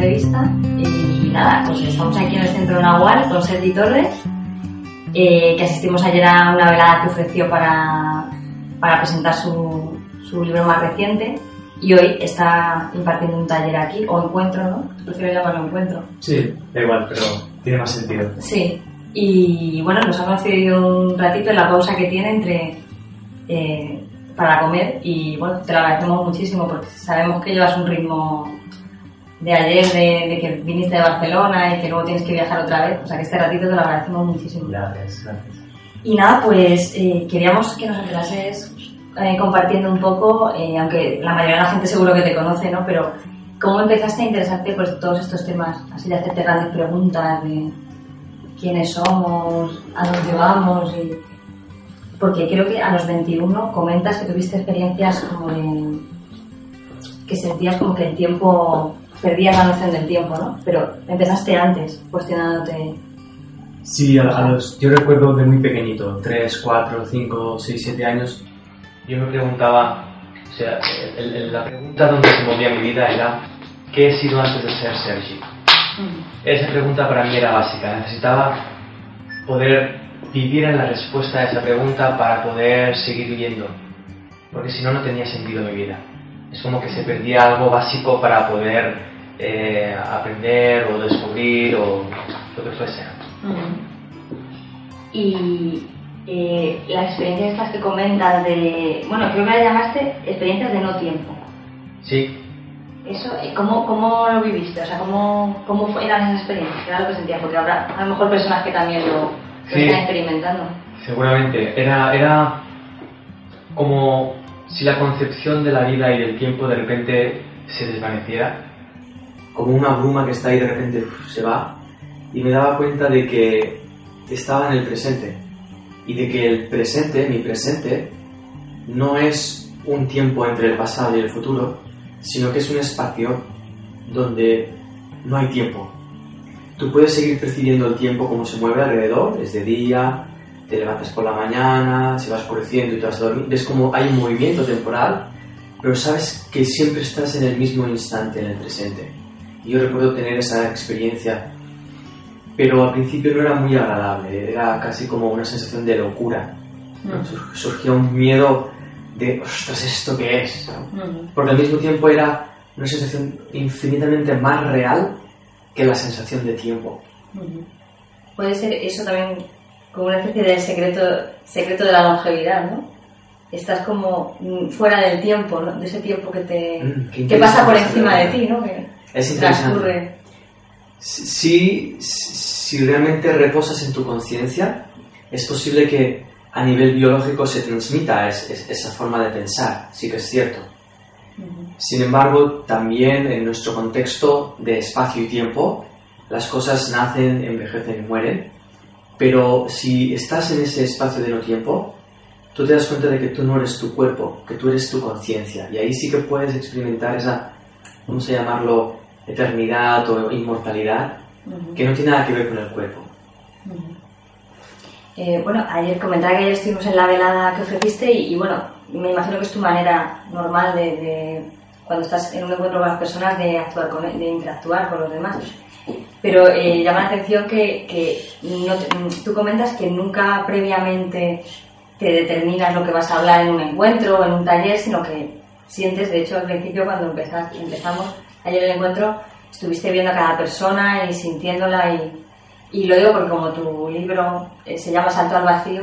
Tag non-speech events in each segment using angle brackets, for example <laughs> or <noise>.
Bienvenidos a la entrevista. Y nada, pues estamos aquí en el centro de Nahual con Sergi Torres, eh, que asistimos ayer a una velada que ofreció para, para presentar su, su libro más reciente. Y hoy está impartiendo un taller aquí, o encuentro, ¿no? Prefiero llamarlo encuentro. Sí, da igual, pero tiene más sentido. Sí, y bueno, nos ha concedido un ratito en la pausa que tiene entre eh, para comer y bueno, te lo agradecemos muchísimo porque sabemos que llevas un ritmo de ayer, de, de que viniste de Barcelona y que luego tienes que viajar otra vez, o sea que este ratito te lo agradecemos muchísimo. Gracias, gracias. Y nada, pues eh, queríamos que nos empezases eh, compartiendo un poco, eh, aunque la mayoría de la gente seguro que te conoce, ¿no? Pero ¿cómo empezaste a interesarte por todos estos temas, así de hacerte grandes preguntas de quiénes somos, a dónde vamos? Y... Porque creo que a los 21 comentas que tuviste experiencias como de... que sentías como que el tiempo, perdías la noción del tiempo, ¿no? Pero empezaste antes, cuestionándote... Sí, a, a los, yo recuerdo de muy pequeñito, 3, 4, 5, 6, 7 años, yo me preguntaba, o sea, el- el- la pregunta donde se movía mi vida era, ¿qué he sido antes de ser Sergi? Esa pregunta para mí era básica, necesitaba poder vivir en la respuesta a esa pregunta para poder seguir viviendo, porque si no, no tenía sentido mi vida. Es como que se perdía algo básico para poder eh, aprender o descubrir o lo que fuese. Y eh, las experiencias estas que comentas de, bueno, creo que las llamaste experiencias de no tiempo. Sí, Eso, eh, ¿cómo, cómo lo viviste? O sea, ¿cómo, cómo eran esas experiencias? ¿Qué era lo que sentías? Porque habrá a lo mejor personas que también lo, lo Sí. están experimentando. Seguramente. Era, era como si la concepción de la vida y del tiempo de repente se desvaneciera. Como una bruma que está ahí de repente se va. Y me daba cuenta de que estaba en el presente. Y de que el presente, mi presente, no es un tiempo entre el pasado y el futuro, sino que es un espacio donde no hay tiempo. Tú puedes seguir percibiendo el tiempo como se mueve alrededor, es día, te levantas por la mañana, se va oscureciendo y te vas a dormir, ves como hay un movimiento temporal, pero sabes que siempre estás en el mismo instante, en el presente. Y yo recuerdo tener esa experiencia, pero al principio no era muy agradable, era casi como una sensación de locura. ¿no? Sur- Surgía un miedo de, ostras, ¿esto qué es? Porque al mismo tiempo era una sensación infinitamente más real que la sensación de tiempo. Puede ser eso también como una especie de secreto, secreto de la longevidad, ¿no? Estás como mm, fuera del tiempo, ¿no? De ese tiempo que te Mm, que pasa por encima de ti, ¿no? Que Es transcurre. Si, si realmente reposas en tu conciencia, es posible que a nivel biológico se transmita es- es- esa forma de pensar, sí que es cierto. Sin embargo, también en nuestro contexto de espacio y tiempo, las cosas nacen, envejecen y mueren, pero si estás en ese espacio de no tiempo, tú te das cuenta de que tú no eres tu cuerpo, que tú eres tu conciencia, y ahí sí que puedes experimentar esa, vamos a llamarlo, eternidad o inmortalidad, que no tiene nada que ver con el cuerpo. Eh, bueno, ayer comentaba que ayer estuvimos en la velada que ofreciste y, y, bueno, me imagino que es tu manera normal de, de- cuando estás en un encuentro con las personas de actuar con de interactuar con los demás. Pero eh, llama la atención que, que no te- tú comentas que nunca previamente te determinas lo que vas a hablar en un encuentro o en un taller, sino que sientes, de hecho al principio cuando empezas- empezamos ayer el encuentro, estuviste viendo a cada persona y sintiéndola y, y lo digo porque como tu libro eh, se llama Salto al Vacío,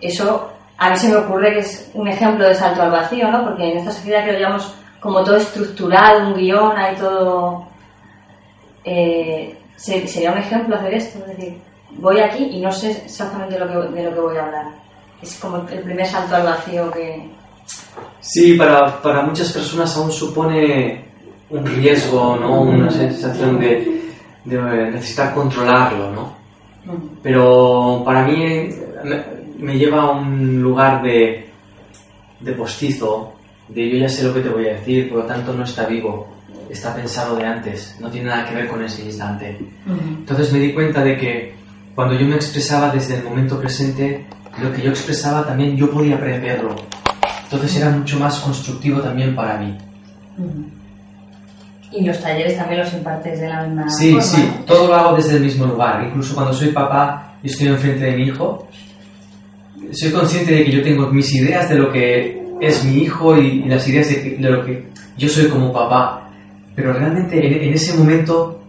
eso a mí se me ocurre que es un ejemplo de salto al vacío, ¿no? Porque en esta sociedad que lo llamamos como todo estructurado, un guion, hay todo... eh, se- sería un ejemplo hacer esto, es decir, voy aquí y no sé exactamente lo que, de lo que voy a hablar. Es como el primer salto al vacío que... Sí, para, para muchas personas aún supone un riesgo, ¿no? Una sensación de, de necesitar controlarlo, ¿no? Pero para mí me, me lleva a un lugar de, de postizo, de yo ya sé lo que te voy a decir, por lo tanto no está vivo, está pensado de antes, no tiene nada que ver con ese instante. mm, Entonces me di cuenta de que cuando yo me expresaba desde el momento presente, lo que yo expresaba también yo podía preverlo. Entonces era mucho más constructivo también para mí. mm. Y los talleres también los impartes de la misma Sí, forma. sí, ¿no? todo lo hago desde el mismo lugar. Incluso cuando soy papá y estoy enfrente de mi hijo, soy consciente de que yo tengo mis ideas de lo que es mi hijo y, las ideas de lo que yo soy como papá. Pero realmente en, en ese momento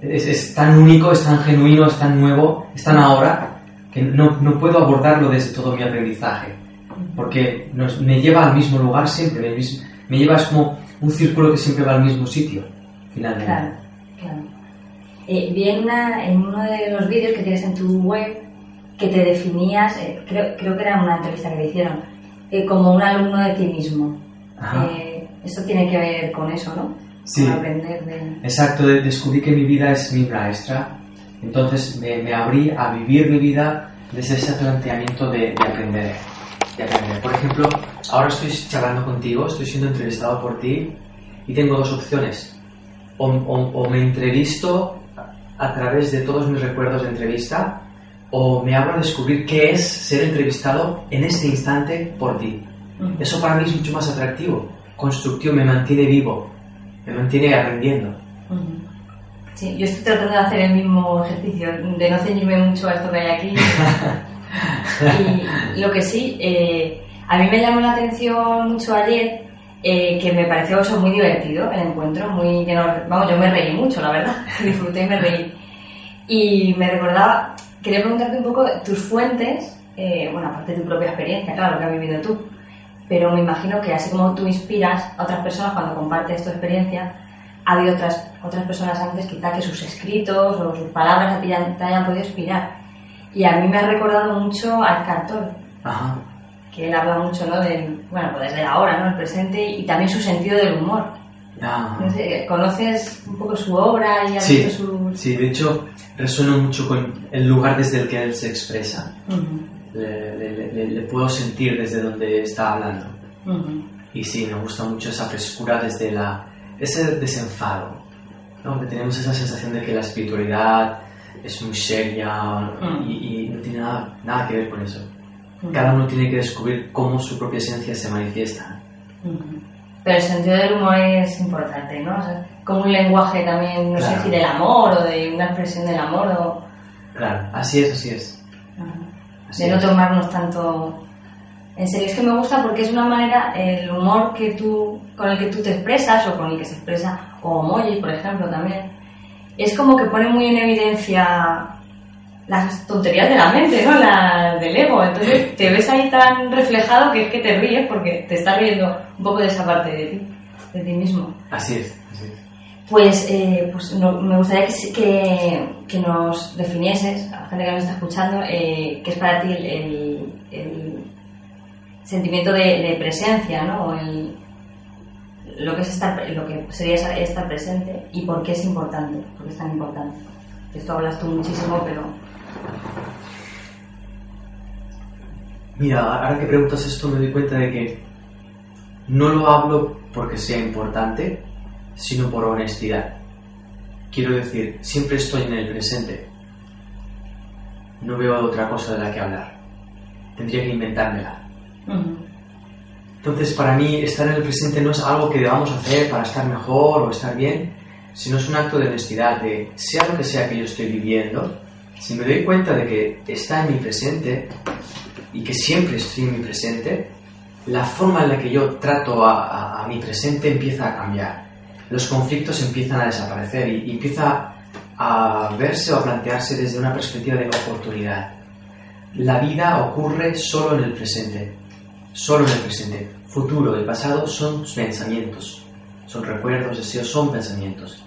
es, es tan único, es tan genuino, es tan nuevo, es tan ahora, que no, no puedo abordarlo desde todo mi aprendizaje. Porque nos- me lleva al mismo lugar siempre, me, me lleva es como un círculo que siempre va al mismo sitio, finalmente. Claro, claro. Eh, vi en, una- en uno de los vídeos que tienes en tu web que te definías, eh, creo, creo que era una entrevista que le hicieron, eh, como un alumno de ti mismo. Ajá. Esto tiene que ver con eso, ¿no? Sí. Con aprender de... Exacto, de- descubrí que mi vida es mi maestra, entonces me, me abrí a vivir mi vida desde ese planteamiento de, de aprender, de aprender. Por ejemplo, ahora estoy charlando contigo, estoy siendo entrevistado por ti y tengo dos opciones. O, o- o me entrevisto a, través de todos mis recuerdos de entrevista o me abro a descubrir qué es ser entrevistado en ese instante por ti. Eso para mí es mucho más atractivo, constructivo, me mantiene vivo, me mantiene aprendiendo. Sí, yo estoy tratando de hacer el mismo ejercicio, de no ceñirme mucho a esto que hay aquí. <laughs> y lo que sí, eh, a mí me llamó la atención mucho ayer, eh, que me pareció eso muy divertido, el encuentro, muy que no- vamos, yo me reí mucho, la verdad, <laughs> disfruté y me reí. Y me recordaba, quería preguntarte un poco tus fuentes, eh, bueno, aparte de tu propia experiencia, claro, lo que has vivido tú, pero me imagino que así como tú inspiras a otras personas cuando compartes tu experiencia, ha habido otras, otras personas antes quizá que sus escritos o sus palabras a ti ya- te hayan podido inspirar. Y a mí me ha recordado mucho a Eckhart Tolle, Ajá. que él habla mucho ¿no? del, bueno, pues desde ahora, ¿no? el presente y también su sentido del humor. Ah. ¿Conoces un poco su obra y has Sí, visto su...? sí, de hecho resueno mucho con el lugar desde el que él se expresa. Ujú, Le, le- le- le puedo sentir desde donde está hablando. ujú, Y sí, me gusta mucho esa frescura desde la, ese desenfado. ¿no? Que tenemos esa sensación de que la espiritualidad es muy seria Mm. y, y no tiene nada, nada que ver con eso. ujú, Cada uno tiene que descubrir cómo su propia esencia se manifiesta. Pero el sentido del humor es importante, ¿no? O sea, como un lenguaje también, no sé Claro. si del amor o de una expresión del amor o... Claro, así es, así es. Ajá. Así de no tomarnos tanto en serio. Es que me gusta porque es una manera, el humor que tú, con el que tú te expresas o con el que se expresa, o Moji, por ejemplo, también, es como que pone muy en evidencia las tonterías de la mente, ¿no? Las del ego. Entonces te ves ahí tan reflejado que es que te ríes porque te estás riendo un poco de esa parte de ti, de ti mismo. Así es, así es. Pues, eh, pues no- me gustaría que, que, nos definieses, a la gente que nos está escuchando, eh, qué es para ti el, sentimiento de, presencia, ¿no? El- lo que es estar, lo que sería estar- presente y por qué es importante, por qué es tan importante. Esto hablas tú muchísimo, pero Mira, ahora que preguntas esto me doy cuenta de que no lo hablo porque sea importante, sino por honestidad. Quiero decir, siempre estoy en el presente. No veo otra cosa de la que hablar. Tendría que inventármela. Entonces, para mí, estar en el presente no es algo que debamos hacer para estar mejor o estar bien, sino es un acto de honestidad, de sea lo que sea que yo estoy viviendo, si me doy cuenta de que está en mi presente y que siempre estoy en mi presente, la forma en la que yo trato a, mi presente empieza a cambiar. Los conflictos empiezan a desaparecer y, empieza a verse o a plantearse desde una perspectiva de oportunidad. La vida ocurre solo en el presente, solo en el presente. Futuro y pasado son pensamientos, son recuerdos, deseos, son pensamientos.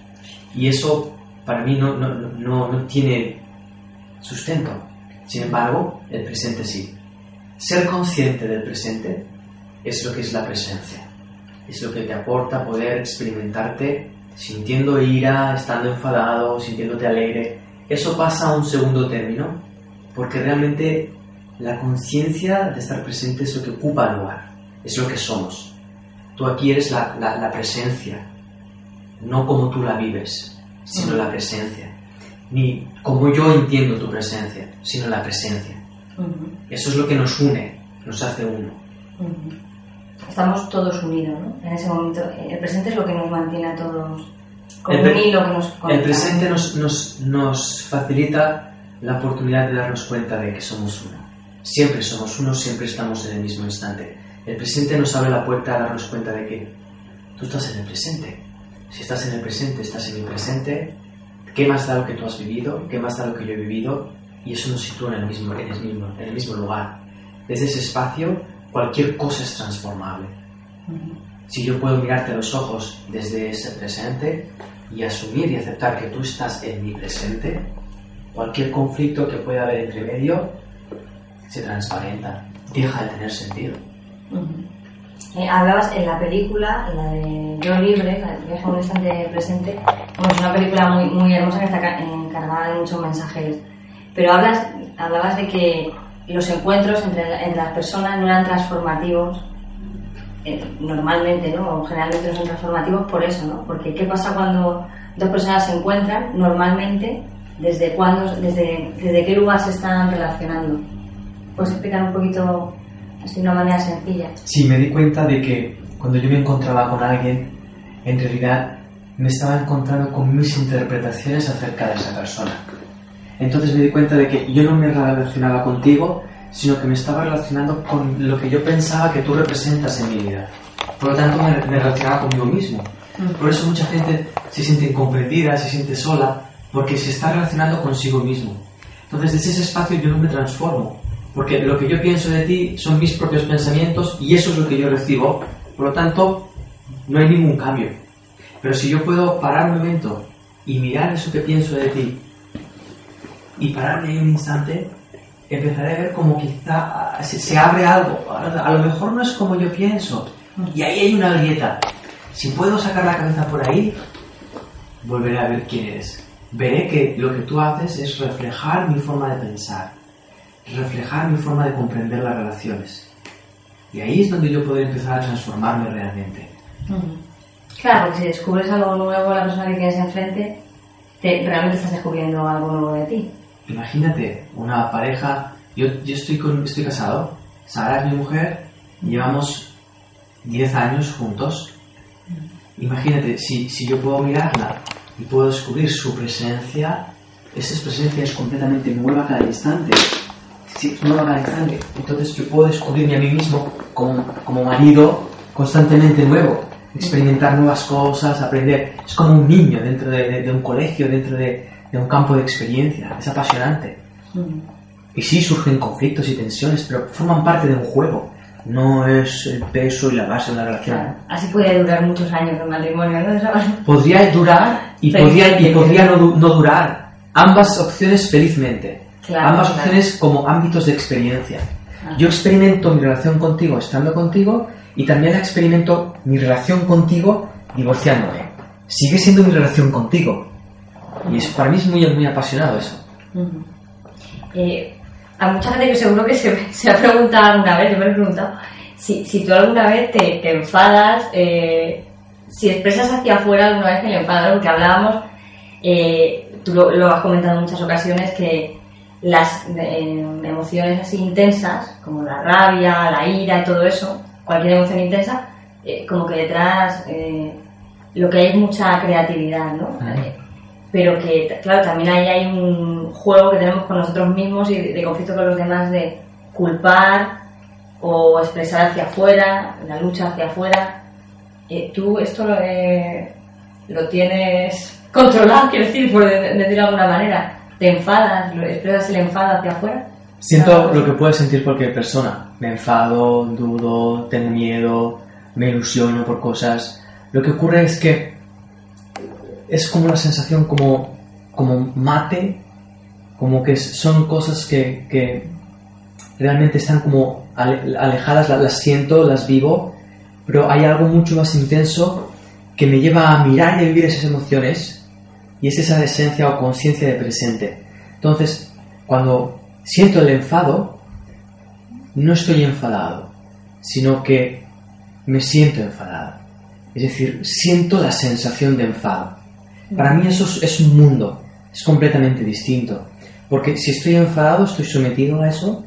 Y eso para mí no, no, no, no tiene sustento. Sin embargo, el presente sí. Ser consciente del presente es lo que es la presencia. Es lo que te aporta poder experimentarte sintiendo ira, estando enfadado, sintiéndote alegre. Eso pasa a un segundo término porque realmente la conciencia de estar presente es lo que ocupa el lugar, es lo que somos. Tú aquí eres la, la presencia, no como tú la vives, sino la presencia ni como yo entiendo tu presencia, sino la presencia. Eso es lo que nos une, nos hace uno. Estamos todos unidos, ¿no? En ese momento. El presente es lo que nos mantiene a todos como el, un hilo que nos El presente nos, nos, nos facilita la oportunidad de darnos cuenta de que somos uno. Siempre somos uno, siempre estamos en el mismo instante. El presente nos abre la puerta a darnos cuenta de que tú estás en el presente. Si estás en el presente, estás en mi presente, ¿Qué más da lo que tú has vivido? ¿Qué más da lo que yo he vivido? Y eso nos sitúa en el mismo, en el mismo, en el mismo lugar. Desde ese espacio, cualquier cosa es transformable. Si yo puedo mirarte a los ojos desde ese presente y asumir y aceptar que tú estás en mi presente, cualquier conflicto que pueda haber entre medio se transparenta, deja de tener sentido. Eh, hablabas en la película, la de Yo Libre, la de Viaje un instante presente, es una película muy, muy hermosa que está encargada de muchos mensajes. Pero hablas, hablabas de que los encuentros entre, entre las personas no eran transformativos, eh, normalmente, ¿no? O generalmente no son transformativos por eso, ¿no? Porque ¿qué pasa cuando dos personas se encuentran? Normalmente, ¿desde cuándo, desde, desde qué lugar se están relacionando? ¿Puedes explicar un poquito así de una manera sencilla. Sí, me di cuenta de que cuando yo me encontraba con alguien, en realidad me estaba encontrando con mis interpretaciones acerca de esa persona. Entonces me di cuenta de que yo no me relacionaba contigo, sino que me estaba relacionando con lo que yo pensaba que tú representas en mi vida. Por lo tanto, me, relacionaba conmigo mismo. Por eso mucha gente se siente incomprendida, se siente sola, porque se está relacionando consigo mismo. Entonces, desde ese espacio yo no me transformo, porque lo que yo pienso de ti son mis propios pensamientos y eso es lo que yo recibo. Por lo tanto, no hay ningún cambio. Pero si yo puedo parar un momento y mirar eso que pienso de ti y pararme ahí un instante, empezaré a ver como quizá se, abre algo. A lo mejor no es como yo pienso. Y ahí hay una grieta. Si puedo sacar la cabeza por ahí, volveré a ver quién eres. Veré que lo que tú haces es reflejar mi forma de pensar reflejar mi forma de comprender las relaciones. Y ahí es donde yo podré empezar a transformarme realmente. Claro, porque si descubres algo nuevo la persona que tienes enfrente, te, realmente estás descubriendo algo nuevo de ti. Imagínate una pareja, yo, yo estoy, con, estoy casado, Sara es mi mujer, llevamos 10 años juntos. Imagínate, si, si yo puedo mirarla y puedo descubrir su presencia, esa presencia es completamente nueva cada instante si no lo sangre. Entonces yo puedo descubrirme a mí mismo como, como marido constantemente nuevo, experimentar nuevas cosas, aprender. Es como un niño dentro de, un colegio, dentro de, un campo de experiencia. Es apasionante. Mm. Y sí surgen conflictos y tensiones, pero forman parte de un juego. No es el peso y la base de una relación. Así podría durar muchos años el matrimonio, ¿no? Podría durar y podría, y podría no, no durar. Ambas opciones felizmente. Ambas opciones como ámbitos de experiencia. Ah. Yo experimento mi relación contigo estando contigo y también experimento mi relación contigo divorciándome. Sigue siendo mi relación contigo. Y es, para mí es muy, muy apasionado eso. Eh, a mucha gente que seguro que se, <laughs> ha preguntado alguna vez, yo me he preguntado, si, si tú alguna vez te, enfadas, eh, si expresas hacia afuera alguna vez que le enfadas, porque hablábamos, eh, tú lo, has comentado en muchas ocasiones, que las emociones así intensas, como la rabia, la ira y todo eso, cualquier emoción intensa, como que detrás lo que hay es mucha creatividad, ¿no? Eh, pero que, claro, también ahí hay un juego que tenemos con nosotros mismos y de conflicto con los demás de culpar o expresar hacia afuera, la lucha hacia afuera. Eh, ¿Tú esto lo, eh, lo tienes <laughs> controlado, quiero decir, por decirlo de alguna manera? ¿Te enfadas, lo, expresas el enfado hacia afuera? Siento lo que puedes sentir cualquier persona. Me enfado, dudo, tengo miedo, me ilusiono por cosas. Lo que ocurre es que es como una sensación como, como mate, como que son cosas que, que realmente están como alejadas, las, siento, las vivo, pero hay algo mucho más intenso que me lleva a mirar y a vivir esas emociones y es esa esencia o conciencia de presente. Entonces, cuando siento el enfado, no estoy enfadado, sino que me siento enfadado. Es decir, siento la sensación de enfado. Para mí eso es, un mundo, es completamente distinto. Porque si estoy enfadado, estoy sometido a eso.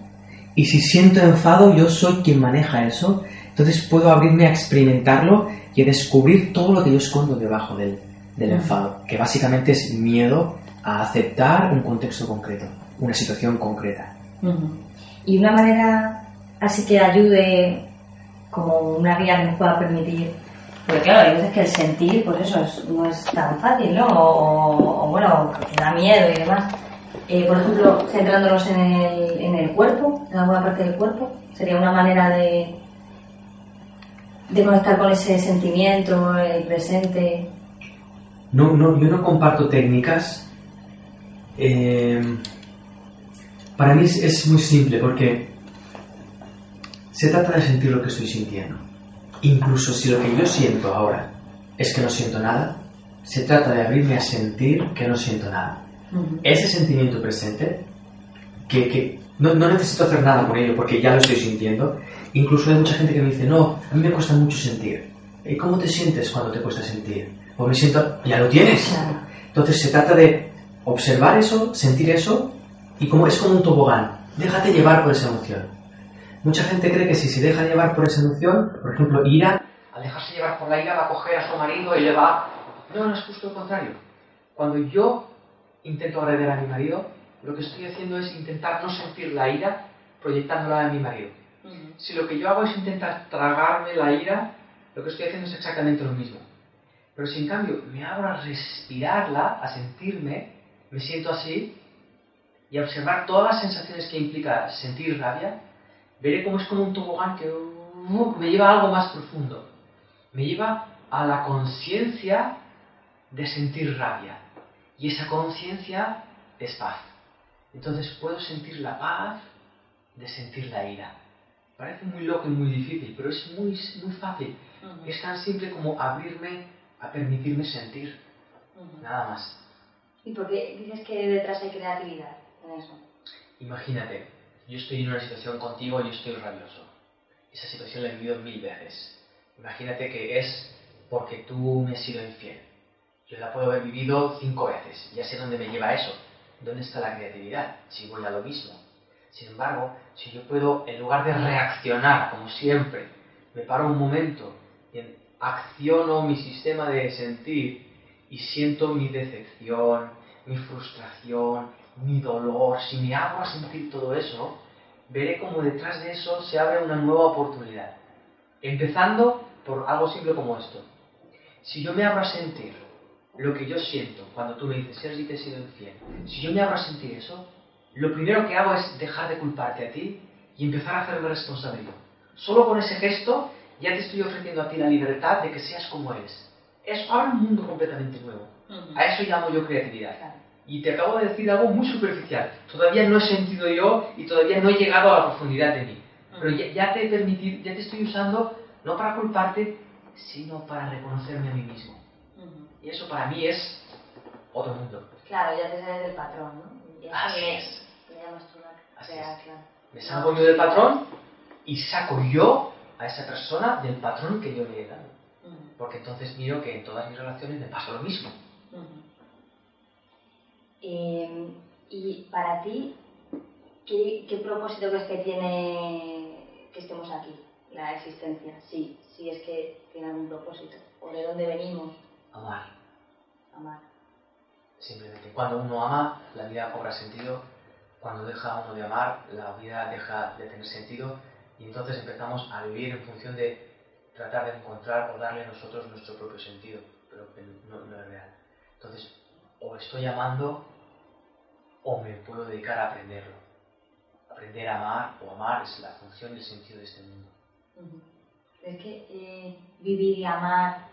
Y si siento enfado, yo soy quien maneja eso. Entonces puedo abrirme a experimentarlo y a descubrir todo lo que yo escondo debajo del, del enfado. Que básicamente es miedo a aceptar un contexto concreto una situación concreta. Y una manera así que ayude como una guía que nos pueda permitir, porque claro, hay veces que el sentir, pues eso no es tan fácil, ¿no? O, bueno, da miedo y demás. Eh, por ejemplo, centrándonos en el, en el cuerpo, en alguna parte del cuerpo, sería una manera de, de conectar con ese sentimiento, el presente. No, no, yo no comparto técnicas. Eh, para mí es, muy simple porque se trata de sentir lo que estoy sintiendo. Incluso si lo que yo siento ahora es que no siento nada, se trata de abrirme a sentir que no siento nada. Ese sentimiento presente, que, no, necesito hacer nada con ello porque ya lo estoy sintiendo. Incluso hay mucha gente que me dice, no, a mí me cuesta mucho sentir. ¿Y cómo te sientes cuando te cuesta sentir? O me siento, ya lo tienes. Entonces se trata de observar eso, sentir eso y como es como un tobogán, déjate llevar por esa emoción. Mucha gente cree que si se deja llevar por esa emoción, por ejemplo, ira, al dejarse llevar por la ira va a coger a su marido y le va... No, no es justo lo contrario. Cuando yo intento agredir a mi marido, lo que estoy haciendo es intentar no sentir la ira proyectándola en mi marido. Si lo que yo hago es intentar tragarme la ira, lo que estoy haciendo es exactamente lo mismo. Pero si en cambio me abro a respirarla, a sentirme, me siento así, y observar todas las sensaciones que implica sentir rabia, veré cómo es como un tobogán que uh, me lleva a algo más profundo. Me lleva a la conciencia de sentir rabia. Y esa conciencia es paz. Entonces puedo sentir la paz de sentir la ira. Parece muy loco y muy difícil, pero es muy, muy fácil. Es tan simple como abrirme a permitirme sentir. Nada más. ¿Y por qué dices que detrás hay creatividad? Imagínate, yo estoy en una situación contigo y estoy rabioso. Esa situación la he vivido mil veces. Imagínate que es porque tú me has sido infiel. Yo la puedo haber vivido cinco veces. Ya sé dónde me lleva eso. ¿Dónde está la creatividad? Si voy a lo mismo. Sin embargo, si yo puedo, en lugar de reaccionar como siempre, me paro un momento y acciono mi sistema de sentir y siento mi decepción, mi frustración, mi dolor, si me hago a sentir todo eso, veré como detrás de eso se abre una nueva oportunidad. Empezando por algo simple como esto. Si yo me abro a sentir lo que yo siento cuando tú me dices, Sergi, te he sido infiel, si yo me abro a sentir eso, lo primero que hago es dejar de culparte a ti y empezar a hacerme responsable. Solo con ese gesto ya te estoy ofreciendo a ti la libertad de que seas como eres. Eso abre un mundo completamente nuevo. A eso llamo yo creatividad. Y te acabo de decir algo muy superficial. Todavía no he sentido yo y todavía no he llegado a la profundidad de mí. Pero ya, te he permitido, ya te estoy usando no para culparte, sino para reconocerme a mí mismo. Y eso para mí es otro mundo. Claro, ya te sales del patrón, ¿no? Así es. Me salgo yo del patrón y saco yo a esa persona del patrón que yo le he dado. Porque entonces miro que en todas mis relaciones me pasa lo mismo. Em, y para ti, ¿qué, propósito crees que tiene que estemos aquí, la existencia? Sí, sí es que tiene algún propósito. ¿O de dónde venimos? Amar. Amar. Simplemente. Cuando uno ama, la vida cobra sentido. Cuando deja uno de amar, la vida deja de tener sentido. Y entonces empezamos a vivir en función de tratar de encontrar o darle a nosotros nuestro propio sentido, pero que no, no es real. Entonces, o estoy amando o me puedo dedicar a aprenderlo. Aprender a amar o amar es la función y el sentido de este mundo. ¿Es que eh, vivir y amar,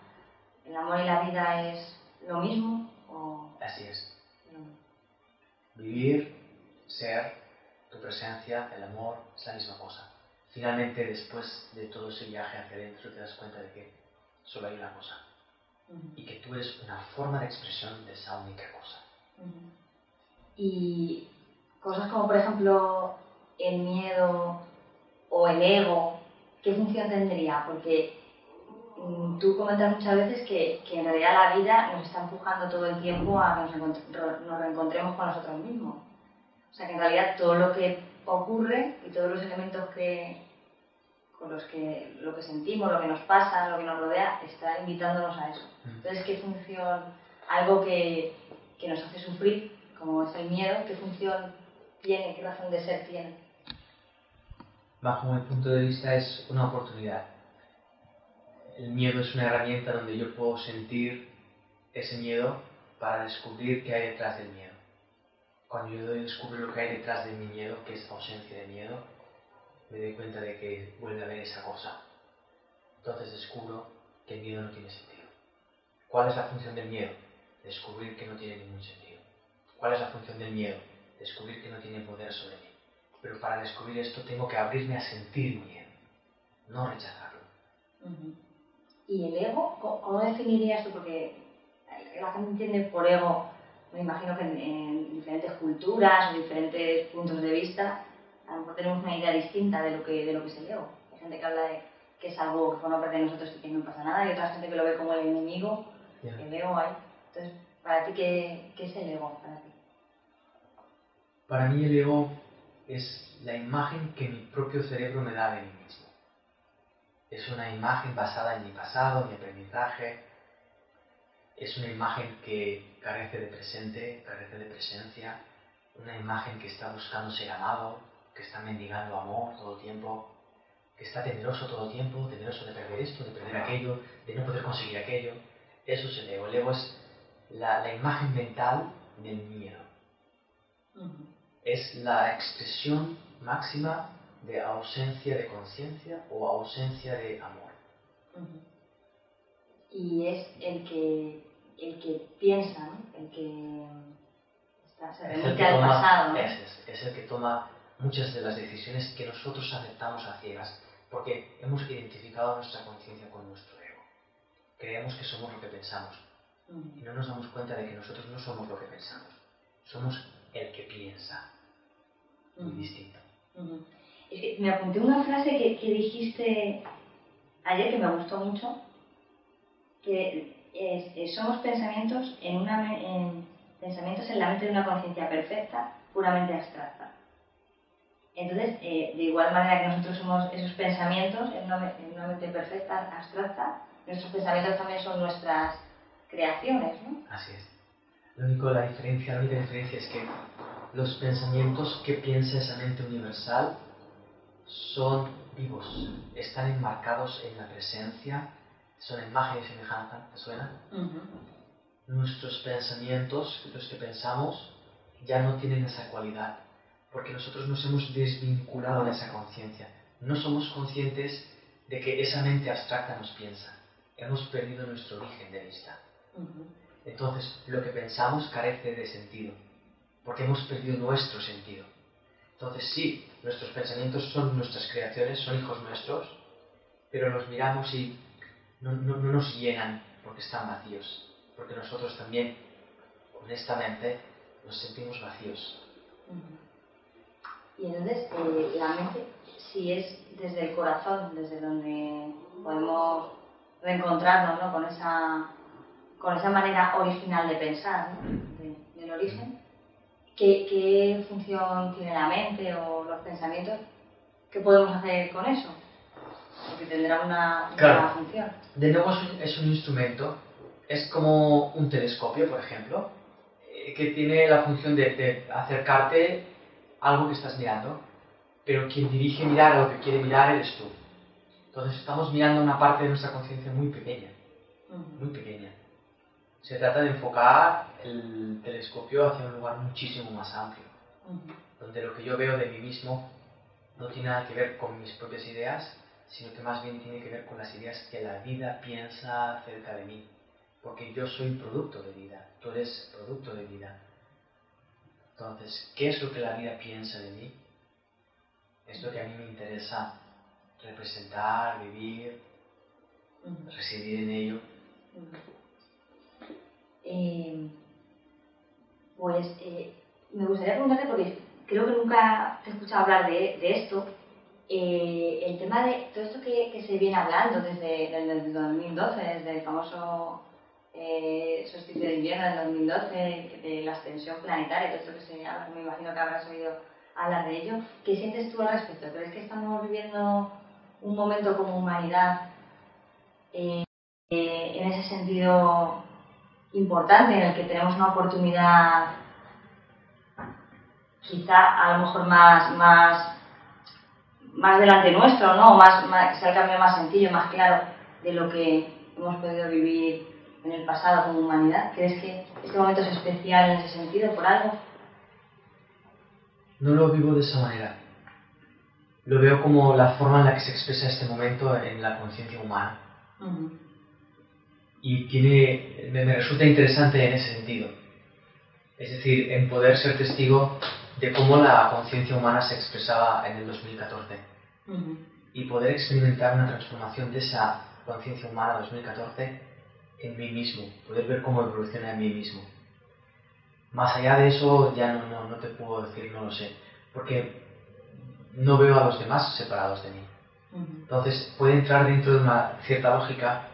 el amor y la vida es lo mismo? O... Así es. Vivir, ser, tu presencia, el amor, es la misma cosa. Finalmente, después de todo ese viaje hacia adentro, te das cuenta de que solo hay una cosa. Y que tú eres una forma de expresión de esa única cosa. Y cosas como, por ejemplo, el miedo o el ego, ¿qué función tendría? Porque mm, tú comentas muchas veces que, que, en realidad la vida nos está empujando todo el tiempo a que nos, nos reencontremos con nosotros mismos. O sea que en realidad todo lo que ocurre y todos los elementos que, con los que lo que sentimos, lo que nos pasa, lo que nos rodea, está invitándonos a eso. Mm. Entonces, ¿qué función, algo que, que nos hace sufrir, como es el miedo, qué función tiene, qué razón de ser tiene? Bajo mi punto de vista es una oportunidad. El miedo es una herramienta donde yo puedo sentir ese miedo para descubrir qué hay detrás del miedo. Cuando yo descubro lo que hay detrás de mi miedo, que es ausencia de miedo, me doy cuenta de que vuelve a haber esa cosa. Entonces descubro que el miedo no tiene sentido. ¿Cuál es la función del miedo? Descubrir que no tiene ningún sentido. ¿Cuál es la función del miedo? Descubrir que no tiene poder sobre mí. Pero para descubrir esto tengo que abrirme a sentir miedo, no rechazarlo. ¿Y el ego? ¿Cómo definirías tú? Porque la gente entiende por ego, me imagino que en, diferentes culturas o diferentes puntos de vista, a lo mejor tenemos una idea distinta de lo que, de lo que es el ego. Hay gente que habla de que es algo que forma parte de nosotros y que no pasa nada, y otra gente que lo ve como el enemigo, el ego hay. Entonces, ¿para ti qué, qué es el ego? Para, ti? para mí el ego es la imagen que mi propio cerebro me da de mí mismo. Es una imagen basada en mi pasado, mi aprendizaje. Es una imagen que carece de presente, carece de presencia. Una imagen que está buscando ser amado, que está mendigando amor todo el tiempo, que está temeroso todo el tiempo, temeroso de perder esto, de perder aquello, de no poder conseguir aquello. Eso es el ego. El ego es la, imagen mental del miedo es la expresión máxima de ausencia de conciencia o ausencia de amor. Y es el que, el que piensa, el que está, se remite al pasado. Es, es, el que toma muchas de las decisiones que nosotros aceptamos a ciegas, porque hemos identificado nuestra conciencia con nuestro ego. Creemos que somos lo que pensamos y no nos damos cuenta de que nosotros no somos lo que pensamos, somos el que piensa muy distinto. Es que me apunté una frase que, que, dijiste ayer que me gustó mucho, que es, somos pensamientos en, una, en, pensamientos en la mente de una conciencia perfecta, puramente abstracta. Entonces, eh, de igual manera que nosotros somos esos pensamientos en una, en una, mente perfecta, abstracta, nuestros pensamientos también son nuestras creaciones, ¿no? Así es. Lo único, la diferencia, la única diferencia es que los pensamientos que piensa esa mente universal son vivos, están enmarcados en la presencia, son imagen y semejanza, ¿te suena? Nuestros pensamientos, los que pensamos, ya no tienen esa cualidad, porque nosotros nos hemos desvinculado de esa conciencia. No somos conscientes de que esa mente abstracta nos piensa. Hemos perdido nuestro origen de vista. Entonces, lo que pensamos carece de sentido porque hemos perdido nuestro sentido. Entonces sí, nuestros pensamientos son nuestras creaciones, son hijos nuestros, pero los miramos y no, nos llenan porque están vacíos, porque nosotros también, honestamente, nos sentimos vacíos. Y entonces eh, la mente, si es desde el corazón, desde donde podemos reencontrarnos con, esa, con esa manera original de pensar, del origen, ¿Qué, función tiene la mente o los pensamientos? ¿Qué podemos hacer con eso? Porque tendrá una, función. De nuevo es un, instrumento, es como un telescopio, por ejemplo, eh, que tiene la función de, de acercarte algo que estás mirando, pero quien dirige mirar a lo que quiere mirar eres tú. Entonces estamos mirando una parte de nuestra conciencia muy pequeña, muy pequeña. Se trata de enfocar el telescopio hacia un lugar muchísimo más amplio, donde lo que yo veo de mí mismo no tiene nada que ver con mis propias ideas, sino que más bien tiene que ver con las ideas que la vida piensa acerca de mí. Porque yo soy producto de vida, tú eres producto de vida. Entonces, ¿qué es lo que la vida piensa de mí? Es lo que a mí me interesa representar, vivir, residir en ello. Eh, pues eh, me gustaría preguntarte, porque creo que nunca te he escuchado hablar de, de esto, eh, el tema de todo esto que, que se viene hablando desde, desde el 2012, desde el famoso eh, de invierno del 2012, de la extensión planetaria, todo esto que se habla, me imagino que habrás oído hablar de ello. ¿Qué sientes tú al respecto? ¿Crees que estamos viviendo un momento como humanidad eh, eh, en ese sentido importante, en el que tenemos una oportunidad quizá a lo mejor más, más, más delante nuestro, ¿no? Más, sea el cambio más sencillo, más claro de lo que hemos podido vivir en el pasado como humanidad. ¿Crees que este momento es especial en ese sentido por algo? No lo vivo de esa manera. Lo veo como la forma en la que se expresa este momento en la conciencia humana. Uh -huh. Y tiene, me, me resulta interesante en ese sentido. Es decir, en poder ser testigo de cómo la conciencia humana se expresaba en el 2014 Uh -huh. y poder experimentar una transformación de esa conciencia humana 2014 en mí mismo, poder ver cómo evoluciona en mí mismo. Más allá de eso ya no, no, no te puedo decir, no lo sé, porque no veo a los demás separados de mí. Uh -huh. Entonces puede entrar dentro de una cierta lógica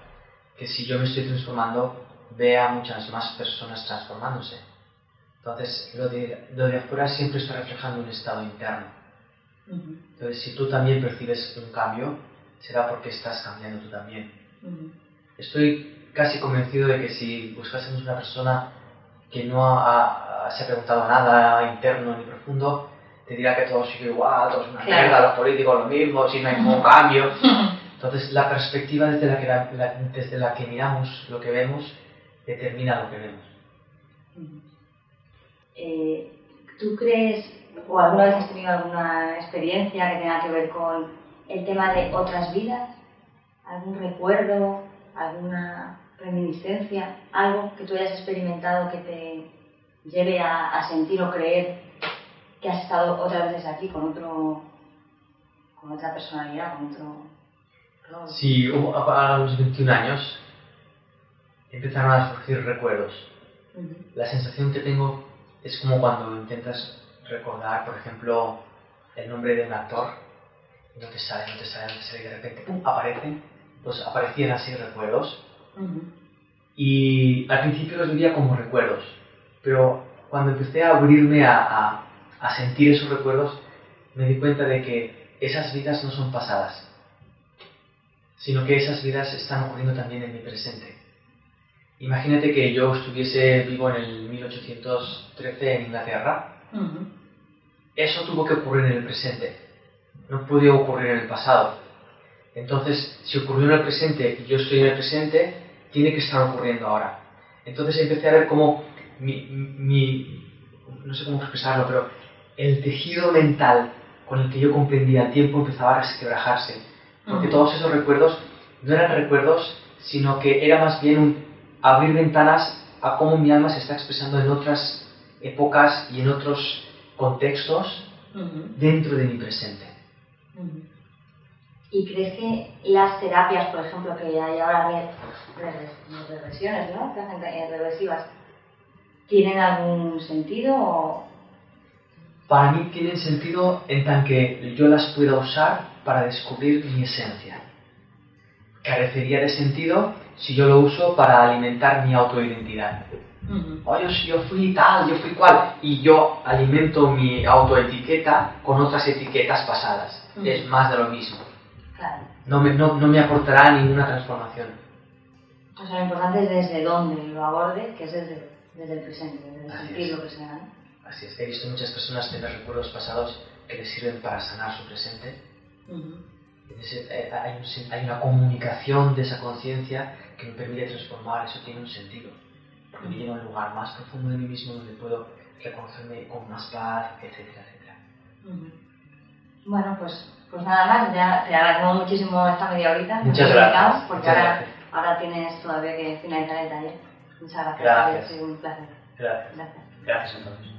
que si yo me estoy transformando, vea a muchas más personas transformándose. Entonces lo de, lo de afuera siempre está reflejando un estado interno. Uh -huh. Entonces si tú también percibes un cambio, será porque estás cambiando tú también. Uh -huh. Estoy casi convencido de que si buscásemos una persona que no ha, ha, se ha preguntado nada interno ni profundo, te dirá que todo sigue igual, todo es una Claro. mierda, los políticos lo mismo, si no hay ningún cambio. <laughs> Entonces la perspectiva desde la, que, la- la- desde la que miramos lo que vemos determina lo que vemos. Eh, ¿Tú crees, o alguna vez has tenido alguna experiencia que tenga que ver con el tema de otras vidas? ¿Algún recuerdo, alguna reminiscencia, algo que tú hayas experimentado que te lleve a, a sentir o creer que has estado otras veces aquí con otro con otra personalidad, con otro rol? Sí, a los 21 años empezaron a surgir recuerdos. Ujú. La sensación que tengo es como cuando intentas recordar, por ejemplo, el nombre de un actor no te sale, no te sale, no te sale y de repente ¡pum! aparecen. Pues aparecían así recuerdos Ujú. y al principio los vivía como recuerdos, pero cuando empecé a abrirme a, a- a sentir esos recuerdos, me di cuenta de que esas vidas no son pasadas, sino que esas vidas están ocurriendo también en mi presente. Imagínate que yo estuviese vivo en el 1813 en Inglaterra, Ujú. eso tuvo que ocurrir en el presente, no podía ocurrir en el pasado. Entonces, si ocurrió en el presente y yo estoy en el presente, tiene que estar ocurriendo ahora. Entonces empecé a ver cómo mi, mi- no sé cómo expresarlo, pero el tejido mental con el que yo comprendía el tiempo empezaba a resquebrajarse. Porque Ujú. todos esos recuerdos no eran recuerdos, sino que era más bien un abrir ventanas a cómo mi alma se está expresando en otras épocas y en otros contextos dentro de mi presente. ¿Y crees que las terapias, por ejemplo, que hay ahora de regres- de regresiones, ¿no? Que hacen regresivas, tienen algún sentido o...? Para mí tienen sentido en tan que yo las pueda usar para descubrir mi esencia. Carecería de sentido si yo lo uso para alimentar mi autoidentidad. Ujú. Oh, yo, yo fui tal, yo fui cual, y yo alimento mi autoetiqueta con otras etiquetas pasadas. Mm. Es más de lo mismo. Claro. No me, no, no me aportará ninguna transformación. O sea, lo importante es desde dónde lo aborde, que es desde, desde el presente, desde Así sentir es. lo que sea. ¿no? Así es, he visto muchas personas tener recuerdos pasados que les sirven para sanar su presente. Ese- eh, hay, un hay una comunicación de esa conciencia que me permite transformar, eso tiene un sentido. Porque me lleva a un lugar más profundo de mí mismo donde puedo reconocerme con más paz, etcétera, etcétera. Ujú. Bueno, pues, pues nada más, ya te agradecemos muchísimo esta media horita. Muchas gracias, Porque muchas ahora, gracias. ahora tienes todavía que finalizar el taller. Muchas gracias. Gracias. Ha sido un placer. Gracias. Gracias. Gracias entonces.